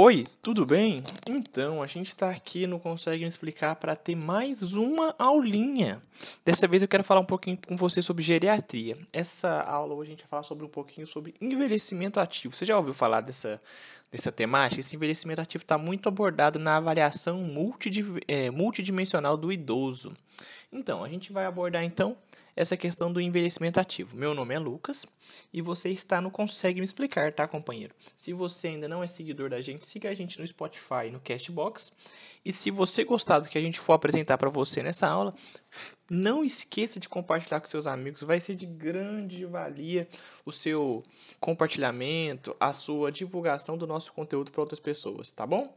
Oi, tudo bem? Então, a gente está aqui no Consegue Me Explicar para ter mais uma aulinha. Dessa vez eu quero falar um pouquinho com você sobre geriatria. Essa aula hoje a gente vai falar sobre um pouquinho sobre envelhecimento ativo. Você já ouviu falar dessa, dessa temática? Esse envelhecimento ativo está muito abordado na avaliação é, multidimensional do idoso. Então, a gente vai abordar então essa questão do envelhecimento ativo. Meu nome é Lucas e você está no Consegue Me Explicar, tá, companheiro? Se você ainda não é seguidor da gente, siga a gente no Spotify, no Castbox. E se você gostar do que a gente for apresentar para você nessa aula, não esqueça de compartilhar com seus amigos. Vai ser de grande valia o seu compartilhamento, a sua divulgação do nosso conteúdo para outras pessoas, tá bom?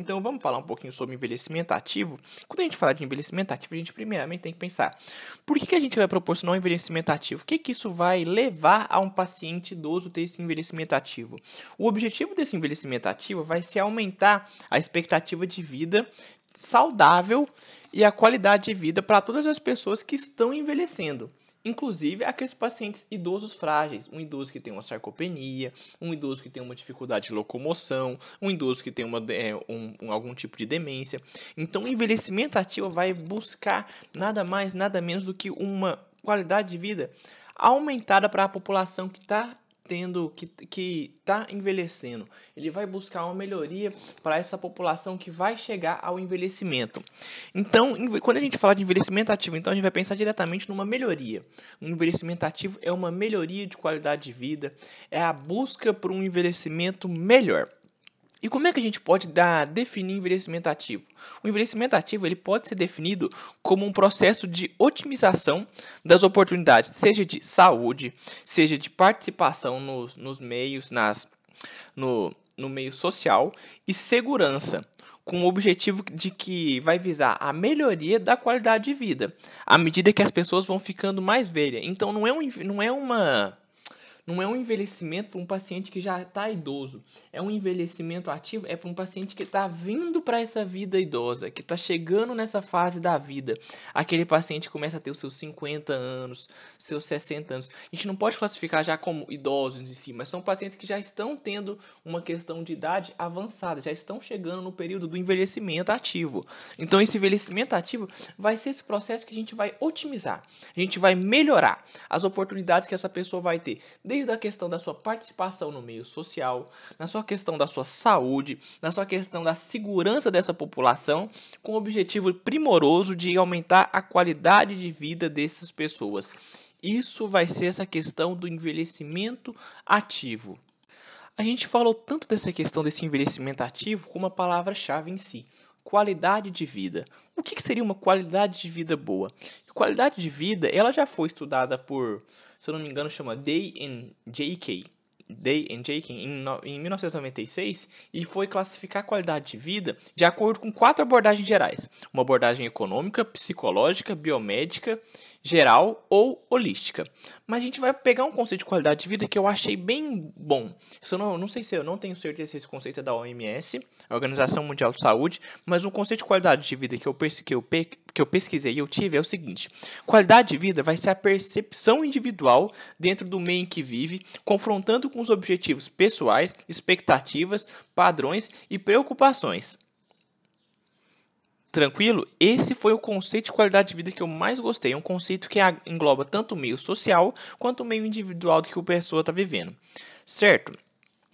Então vamos falar um pouquinho sobre envelhecimento ativo. Quando a gente fala de envelhecimento ativo, a gente primeiramente tem que pensar: por que, que a gente vai proporcionar um envelhecimento ativo? O que, que isso vai levar a um paciente idoso ter esse envelhecimento ativo? O objetivo desse envelhecimento ativo vai ser aumentar a expectativa de vida saudável e a qualidade de vida para todas as pessoas que estão envelhecendo inclusive aqueles pacientes idosos frágeis, um idoso que tem uma sarcopenia, um idoso que tem uma dificuldade de locomoção, um idoso que tem uma, é, um, um, algum tipo de demência. Então, o envelhecimento ativo vai buscar nada mais, nada menos do que uma qualidade de vida aumentada para a população que está tendo que que está envelhecendo. Ele vai buscar uma melhoria para essa população que vai chegar ao envelhecimento. Então, quando a gente fala de envelhecimento ativo, então a gente vai pensar diretamente numa melhoria. Um envelhecimento ativo é uma melhoria de qualidade de vida, é a busca por um envelhecimento melhor. E como é que a gente pode dar, definir envelhecimento ativo? O envelhecimento ativo ele pode ser definido como um processo de otimização das oportunidades, seja de saúde, seja de participação nos, nos meios, nas, no, no meio social e segurança, com o objetivo de que vai visar a melhoria da qualidade de vida, à medida que as pessoas vão ficando mais velhas. Então não é, um, não é uma não é um envelhecimento para um paciente que já está idoso. É um envelhecimento ativo, é para um paciente que está vindo para essa vida idosa, que está chegando nessa fase da vida. Aquele paciente começa a ter os seus 50 anos, seus 60 anos. A gente não pode classificar já como idosos em si, mas são pacientes que já estão tendo uma questão de idade avançada, já estão chegando no período do envelhecimento ativo. Então, esse envelhecimento ativo vai ser esse processo que a gente vai otimizar, a gente vai melhorar as oportunidades que essa pessoa vai ter, desde desde a questão da sua participação no meio social, na sua questão da sua saúde, na sua questão da segurança dessa população, com o objetivo primoroso de aumentar a qualidade de vida dessas pessoas. Isso vai ser essa questão do envelhecimento ativo. A gente falou tanto dessa questão desse envelhecimento ativo como a palavra-chave em si qualidade de vida. O que, seria uma qualidade de vida boa? Qualidade de vida, ela já foi estudada por, se eu não me engano, chama Day and J.K. Day and J.K. Em, em 1996 e foi classificar a qualidade de vida de acordo com quatro abordagens gerais: uma abordagem econômica, psicológica, biomédica, geral ou holística. Mas a gente vai pegar um conceito de qualidade de vida que eu achei bem bom. Eu não, não sei se eu não tenho certeza se esse conceito é da OMS, Organização Mundial de Saúde, mas um conceito de qualidade de vida que eu, que eu, que eu pesquisei e eu tive é o seguinte: qualidade de vida vai ser a percepção individual dentro do meio em que vive, confrontando com os objetivos pessoais, expectativas, padrões e preocupações. Tranquilo? Esse foi o conceito de qualidade de vida que eu mais gostei. É um conceito que engloba tanto o meio social quanto o meio individual do que a pessoa está vivendo. Certo?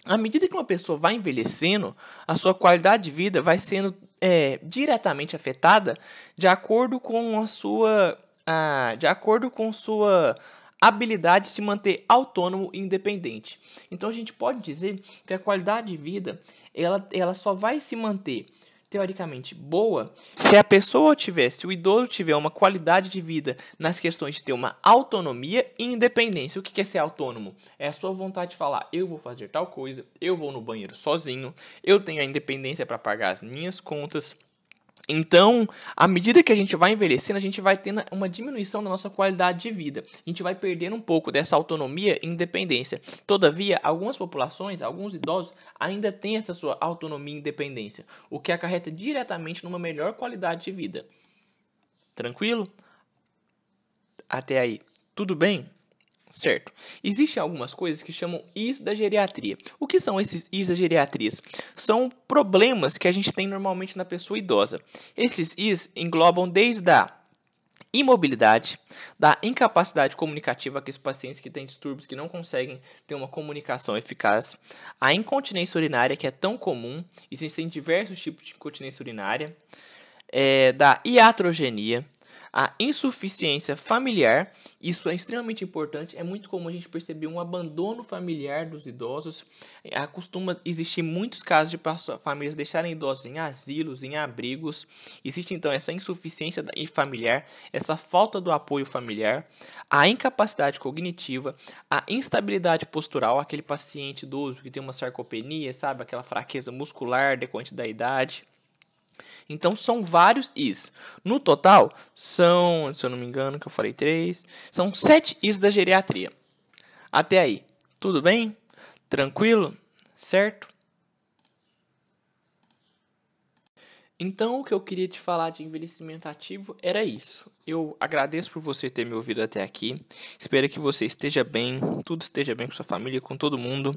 À medida que uma pessoa vai envelhecendo, a sua qualidade de vida vai sendo é, diretamente afetada de acordo com a sua, a, de acordo com sua habilidade de se manter autônomo e independente. Então a gente pode dizer que a qualidade de vida ela, ela só vai se manter teoricamente boa, se a pessoa tiver, se o idoso tiver uma qualidade de vida nas questões de ter uma autonomia e independência. O que é ser autônomo? É a sua vontade de falar: eu vou fazer tal coisa, eu vou no banheiro sozinho, eu tenho a independência para pagar as minhas contas. Então, à medida que a gente vai envelhecendo, a gente vai tendo uma diminuição da nossa qualidade de vida. A gente vai perdendo um pouco dessa autonomia e independência. Todavia, algumas populações, alguns idosos, ainda têm essa sua autonomia e independência, o que acarreta diretamente numa melhor qualidade de vida. Tranquilo? Até aí, tudo bem? Certo. Existem algumas coisas que chamam Is da geriatria. O que são esses Is da geriatria? São problemas que a gente tem normalmente na pessoa idosa. Esses Is englobam desde a imobilidade, da incapacidade comunicativa, aqueles pacientes que têm distúrbios que não conseguem ter uma comunicação eficaz, a incontinência urinária, que é tão comum, existem diversos tipos de incontinência urinária, é, da iatrogenia, a insuficiência familiar, isso é extremamente importante, é muito comum a gente perceber um abandono familiar dos idosos. É, costuma existir muitos casos de famílias deixarem idosos em asilos, em abrigos. Existe então essa insuficiência familiar, essa falta do apoio familiar, a incapacidade cognitiva, a instabilidade postural, aquele paciente idoso que tem uma sarcopenia, sabe, aquela fraqueza muscular decorrente da idade. Então são vários Is. No total, são, se eu não me engano, que eu falei três, são sete Is da geriatria. Até aí, tudo bem? Tranquilo? Certo? Então, o que eu queria te falar de envelhecimento ativo era isso. Eu agradeço por você ter me ouvido até aqui. Espero que você esteja bem, tudo esteja bem com sua família, com todo mundo.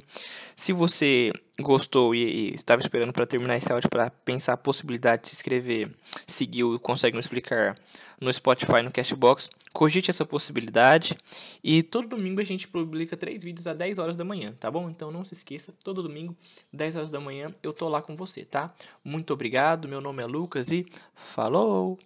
Se você gostou e, e estava esperando para terminar esse áudio para pensar a possibilidade de se inscrever, seguir o Consegue Me Explicar no Spotify, no Cashbox, cogite essa possibilidade. E todo domingo a gente publica três vídeos às 10 horas da manhã, tá bom? Então não se esqueça, todo domingo, 10 horas da manhã, eu tô lá com você, tá? Muito obrigado, meu nome é Lucas e falou!